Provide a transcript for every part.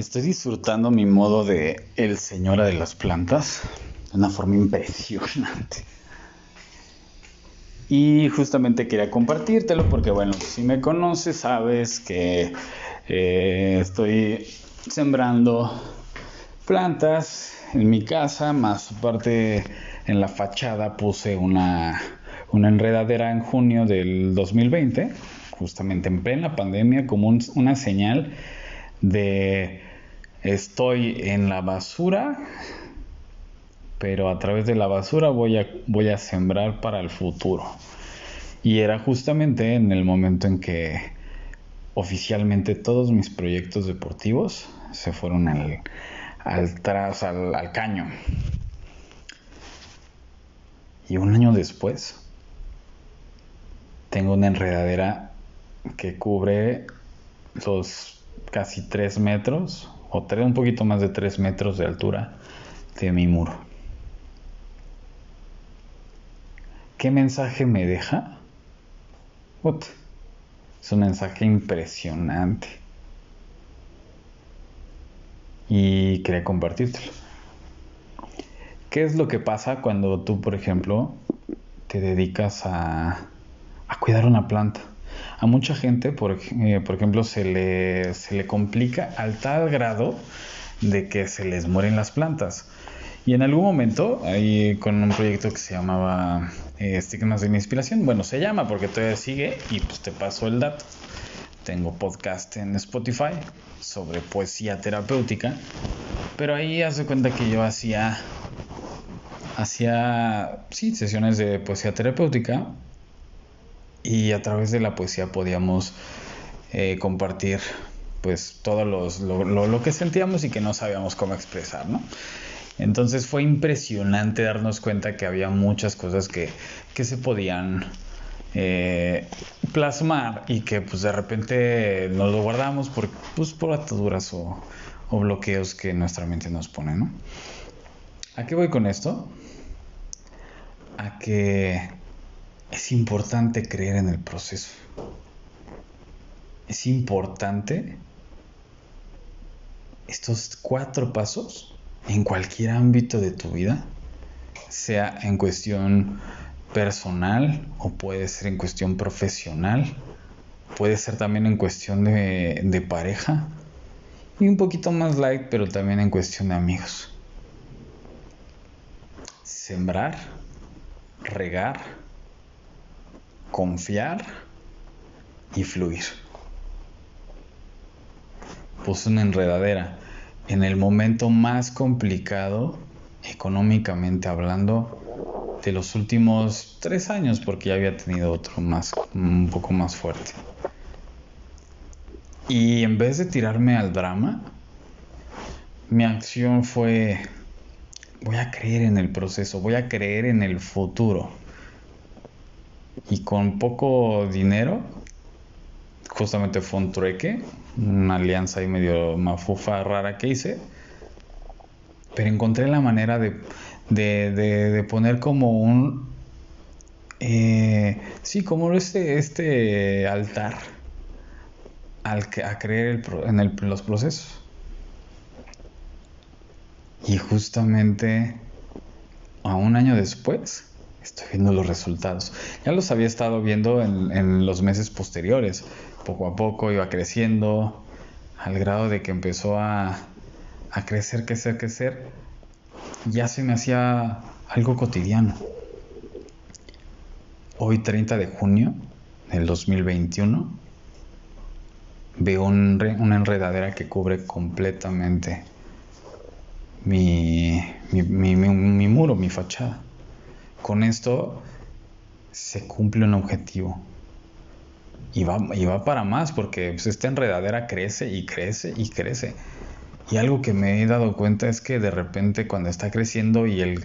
Estoy disfrutando mi modo de el señora de las plantas de una forma impresionante. Y justamente quería compartírtelo porque, bueno, si me conoces, sabes que eh, estoy sembrando plantas en mi casa, más aparte en la fachada puse una, una enredadera en junio del 2020, justamente en plena pandemia, como una señal de estoy en la basura, pero a través de la basura voy a, sembrar para el futuro. Y era justamente en el momento en que oficialmente todos mis proyectos deportivos se fueron al, al caño. Y un año después, tengo una enredadera que cubre los casi 3 metros o tres, un poquito más de 3 metros de altura de mi muro. ¿Qué mensaje me deja? es un mensaje impresionante. Y quería compartírtelo. ¿Qué es lo que pasa cuando tú, por ejemplo, te dedicas a, a cuidar una planta? A mucha gente, por, eh, por ejemplo, se le, se le complica al tal grado de que se les mueren las plantas. Y en algún momento, ahí con un proyecto que se llamaba eh, Estigmas de inspiración, bueno, se llama porque todavía sigue y pues te paso el dato. Tengo podcast en Spotify sobre poesía terapéutica, pero ahí hace cuenta que yo hacía, hacía, sí, sesiones de poesía terapéutica y a través de la poesía podíamos eh, compartir pues todo los, lo, lo, que sentíamos y que no sabíamos cómo expresar, ¿no? Entonces fue impresionante darnos cuenta que había muchas cosas que, que se podían eh, plasmar y que pues de repente nos lo guardamos por, pues, por ataduras o, o bloqueos que nuestra mente nos pone, ¿no? ¿A qué voy con esto? A que es importante creer en el proceso. Es importante estos cuatro pasos en cualquier ámbito de tu vida, sea en cuestión personal o puede ser en cuestión profesional, puede ser también en cuestión de, de pareja y un poquito más light, pero también en cuestión de amigos. Sembrar, regar, confiar y fluir. Puse una enredadera en el momento más complicado, económicamente hablando, de los últimos tres años, porque ya había tenido otro más, un poco más fuerte. Y en vez de tirarme al drama, mi acción fue, voy a creer en el proceso, voy a creer en el futuro y con poco dinero, justamente fue un trueque, una alianza ahí medio mafufa rara que hice, pero encontré la manera de, de, de, poner como un, eh, sí, como este, este altar al que, a creer el, en los procesos. Y justamente a un año después, estoy viendo los resultados. Ya los había estado viendo en, los meses posteriores. Poco a poco iba creciendo al grado de que empezó a, a crecer, crecer, crecer. Ya se me hacía algo cotidiano. Hoy 30 de junio del 2021 veo una enredadera que cubre completamente mi, mi muro, mi fachada con esto se cumple un objetivo. Y va, y va para más porque pues, esta enredadera crece y crece y crece. Y algo que me he dado cuenta es que de repente cuando está creciendo y el,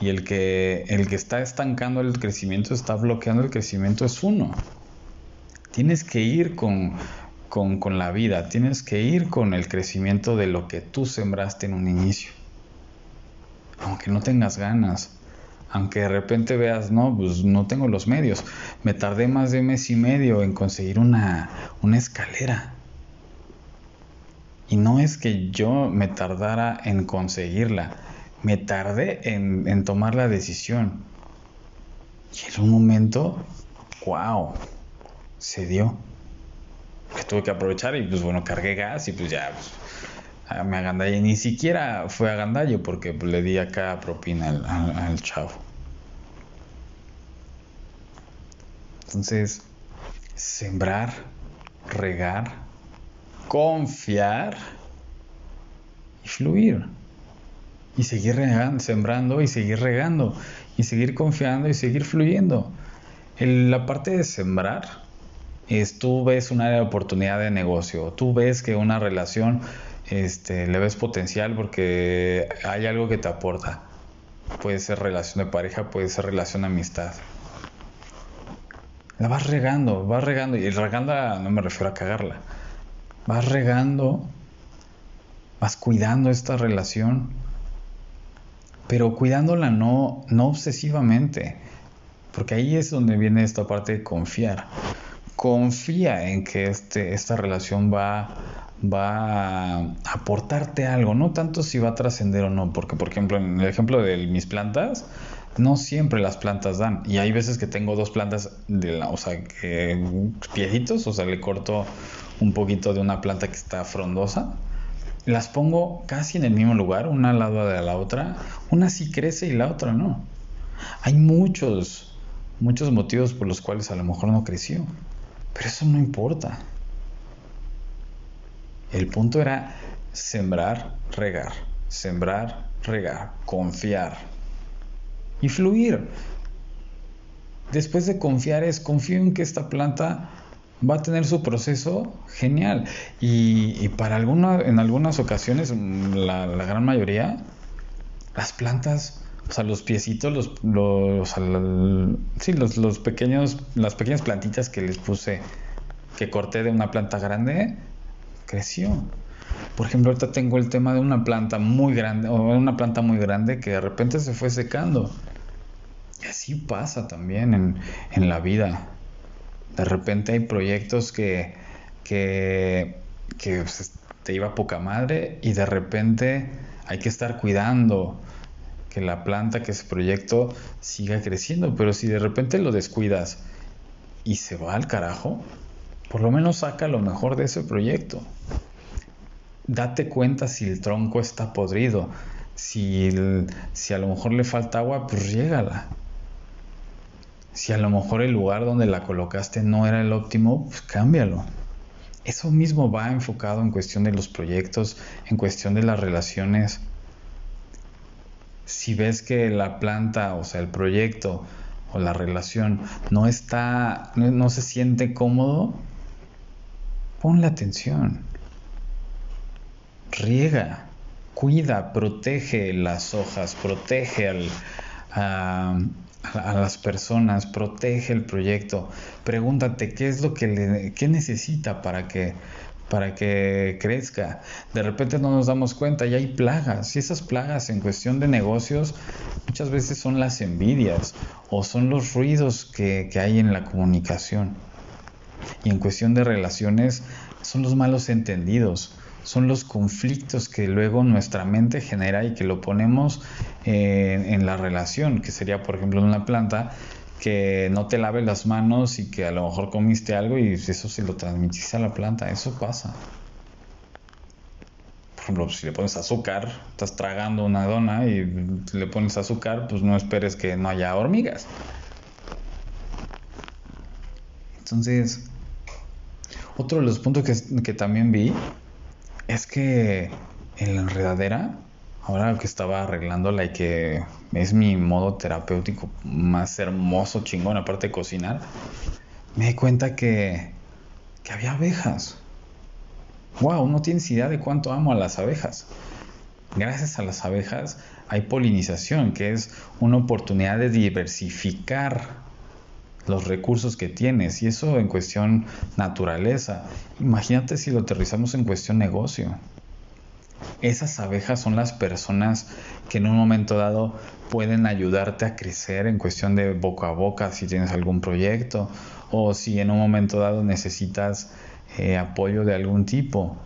y el, que, el que está estancando el crecimiento, está bloqueando el crecimiento es uno. Tienes que ir con, con, con la vida, tienes que ir con el crecimiento de lo que tú sembraste en un inicio. Aunque no tengas ganas, aunque de repente veas, no, pues no tengo los medios. Me tardé más de mes y medio en conseguir una, una escalera. Y no es que yo me tardara en conseguirla, me tardé en, tomar la decisión. Y en un momento, wow, se dio. Que tuve que aprovechar y pues bueno, cargué gas y pues ya pues, me agandallé. Ni siquiera fue agandallo porque le di acá propina al, chavo. Entonces, sembrar, regar, confiar y fluir. Y seguir sembrando y seguir regando. Y seguir confiando y seguir fluyendo. la parte de sembrar es tú ves una área de oportunidad de negocio. Tú ves que una relación este, le ves potencial porque hay algo que te aporta. Puede ser relación de pareja, puede ser relación de amistad la vas regando, vas regando, y regando no me refiero a cagarla, vas regando, vas cuidando esta relación, pero cuidándola no, no obsesivamente, porque ahí es donde viene esta parte de confiar. Confía en que este, esta relación va, va a aportarte algo, no tanto si va a trascender o no, porque por ejemplo en el ejemplo de mis plantas, no siempre las plantas dan. Y hay veces que tengo dos plantas, de la, o sea, que o sea, le corto un poquito de una planta que está frondosa. Las pongo casi en el mismo lugar, una al lado de la otra. Una sí crece y la otra no. Hay muchos, muchos motivos por los cuales a lo mejor no creció. Pero eso no importa. El punto era sembrar, regar, sembrar, regar, confiar, y fluir. Después de confiar es, confío en que esta planta va a tener su proceso genial. Y, para alguna, en algunas ocasiones, la, gran mayoría, las plantas, o sea, los piecitos, los, los, sí, los, los pequeños, las pequeñas plantitas que les puse, que corté de una planta grande, creció. Por ejemplo, ahorita tengo el tema de una planta muy grande, o una planta muy grande que de repente se fue secando. Y así pasa también en, la vida. De repente hay proyectos que, que, que pues, te iba poca madre y de repente hay que estar cuidando que la planta, que ese proyecto siga creciendo. Pero si de repente lo descuidas y se va al carajo, por lo menos saca lo mejor de ese proyecto date cuenta si el tronco está podrido. Si, si a lo mejor le falta agua, pues riégala. Si a lo mejor el lugar donde la colocaste no era el óptimo, pues cámbialo. Eso mismo va enfocado en cuestión de los proyectos, en cuestión de las relaciones. Si ves que la planta, o sea, el proyecto o la relación no está, no, no se siente cómodo, ponle atención riega, cuida, protege las hojas, protege a, las personas, protege el proyecto. Pregúntate qué es lo que le, qué necesita para que para que crezca. De repente no nos damos cuenta y hay plagas. Y esas plagas en cuestión de negocios muchas veces son las envidias o son los ruidos que, que hay en la comunicación. Y en cuestión de relaciones son los malos entendidos son los conflictos que luego nuestra mente genera y que lo ponemos en, la relación, que sería por ejemplo una planta que no te lave las manos y que a lo mejor comiste algo y eso se lo transmitiste a la planta, eso pasa. Por ejemplo, si le pones azúcar, estás tragando una dona y le pones azúcar, pues no esperes que no haya hormigas. Entonces, otro de los puntos que, también vi es que en la enredadera, ahora que estaba arreglándola y que es mi modo terapéutico más hermoso, chingón, aparte de cocinar, me di cuenta que, que había abejas. Wow, no tienes idea de cuánto amo a las abejas. Gracias a las abejas hay polinización, que es una oportunidad de diversificar los recursos que tienes y eso en cuestión naturaleza. Imagínate si lo aterrizamos en cuestión negocio. Esas abejas son las personas que en un momento dado pueden ayudarte a crecer en cuestión de boca a boca si tienes algún proyecto o si en un momento dado necesitas eh, apoyo de algún tipo.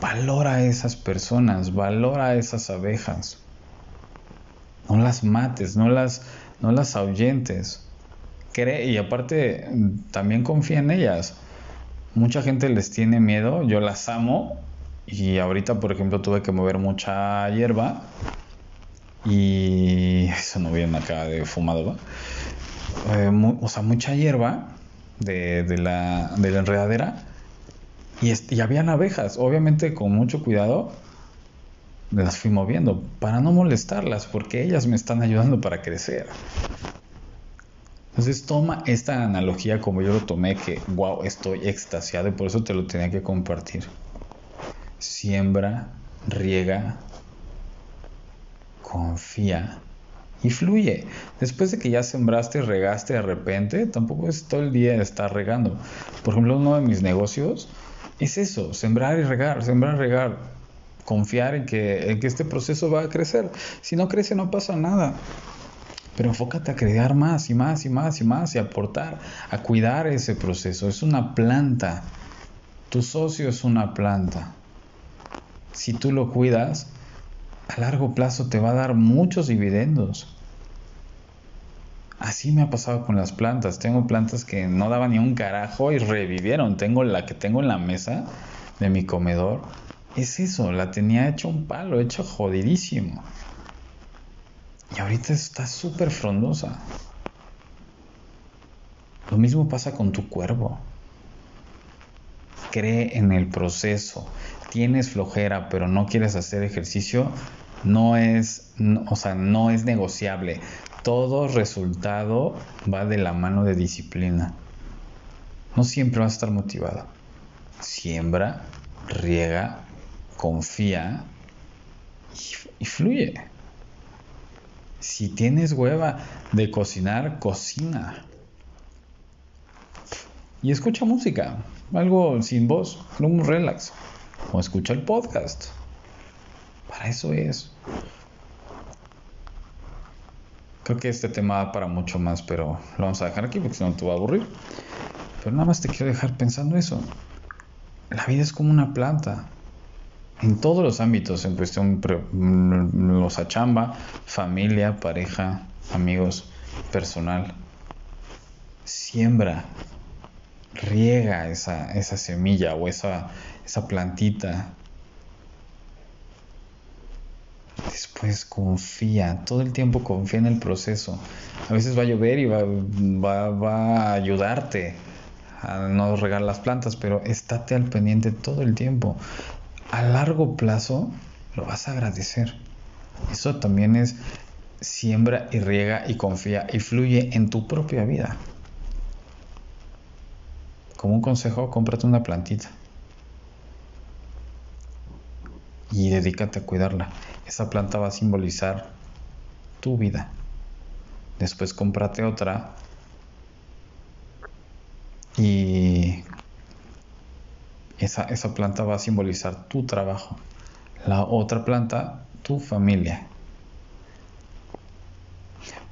valora a esas personas, valora a esas abejas. No las mates, no las, no las ahuyentes. Y aparte, también confía en ellas. Mucha gente les tiene miedo, yo las amo. Y ahorita, por ejemplo, tuve que mover mucha hierba. Y eso no viene acá de fumado, eh, o sea, mucha hierba de, la, de la enredadera y, y habían abejas, obviamente con mucho cuidado las fui moviendo para no molestarlas porque ellas me están ayudando para crecer. Entonces toma esta analogía como yo lo tomé que wow, estoy extasiado y por eso te lo tenía que compartir. Siembra, riega, confía y fluye. Después de que ya sembraste, regaste de repente, tampoco es todo el día estar regando. Por ejemplo, uno de mis negocios es eso, sembrar y regar, sembrar y regar. Confiar en que este proceso va a crecer. Si no crece, no pasa nada. Pero enfócate a crear más y más y más y más y aportar, a cuidar ese proceso. Es una planta. Tu socio es una planta. Si tú lo cuidas, a largo plazo te va a dar muchos dividendos. Así me ha pasado con las plantas. Tengo plantas que no daban ni un carajo y revivieron. Tengo la que tengo en la mesa de mi comedor. Es eso, la tenía hecho un palo, hecho jodidísimo. Y ahorita está súper frondosa. Lo mismo pasa con tu cuervo. Cree en el proceso. Tienes flojera, pero no quieres hacer ejercicio. No es, o sea, no es negociable todo resultado va de la mano de disciplina. No siempre vas a estar motivado. Siembra, riega, confía y, fluye. Si tienes hueva de cocinar, cocina. Y escucha música, algo sin voz, un relax. O escucha el podcast. Para eso es. Creo que este tema da para mucho más, pero lo vamos a dejar aquí porque si no te va a aburrir. Pero nada más te quiero dejar pensando eso. La vida es como una planta. En todos los ámbitos, en cuestión, mm, los achamba, familia, pareja, amigos, personal. Siembra, riega esa, esa semilla o esa, esa plantita Después confía, todo el tiempo confía en el proceso. A veces va a llover y va, va, a ayudarte a no regar las plantas, pero estate al pendiente todo el tiempo. A largo plazo lo vas a agradecer. Eso también es siembra y riega y confía y fluye en tu propia vida. Como un consejo, cómprate una plantita y dedícate a cuidarla. Esa planta va a simbolizar tu vida. Después cómprate otra y esa, esa planta va a simbolizar tu trabajo. La otra planta, tu familia.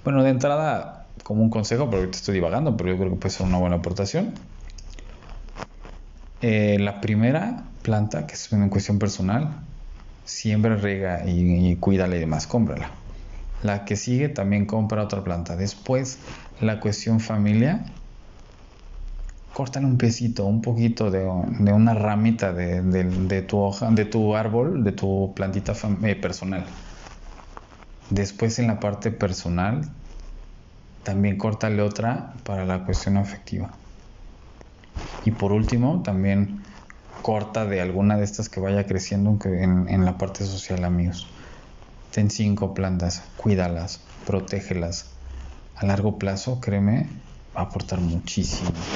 Bueno, de entrada, como un consejo, pero ahorita estoy divagando, pero yo creo que puede ser una buena aportación. Eh, la primera planta, que es una cuestión personal, siembra, rega y, cuídala y demás, cómprala. La que sigue también compra otra planta. Después, la cuestión familia, córtale un piecito, un poquito de, una ramita de, tu hoja, de tu árbol, de tu plantita eh, personal. Después en la parte personal, también córtale otra para la cuestión afectiva. Y por último, también corta de alguna de estas que vaya creciendo en, en la parte social, amigos. Ten cinco plantas, cuídalas, protégelas. A largo plazo, créeme, aportar muchísimo.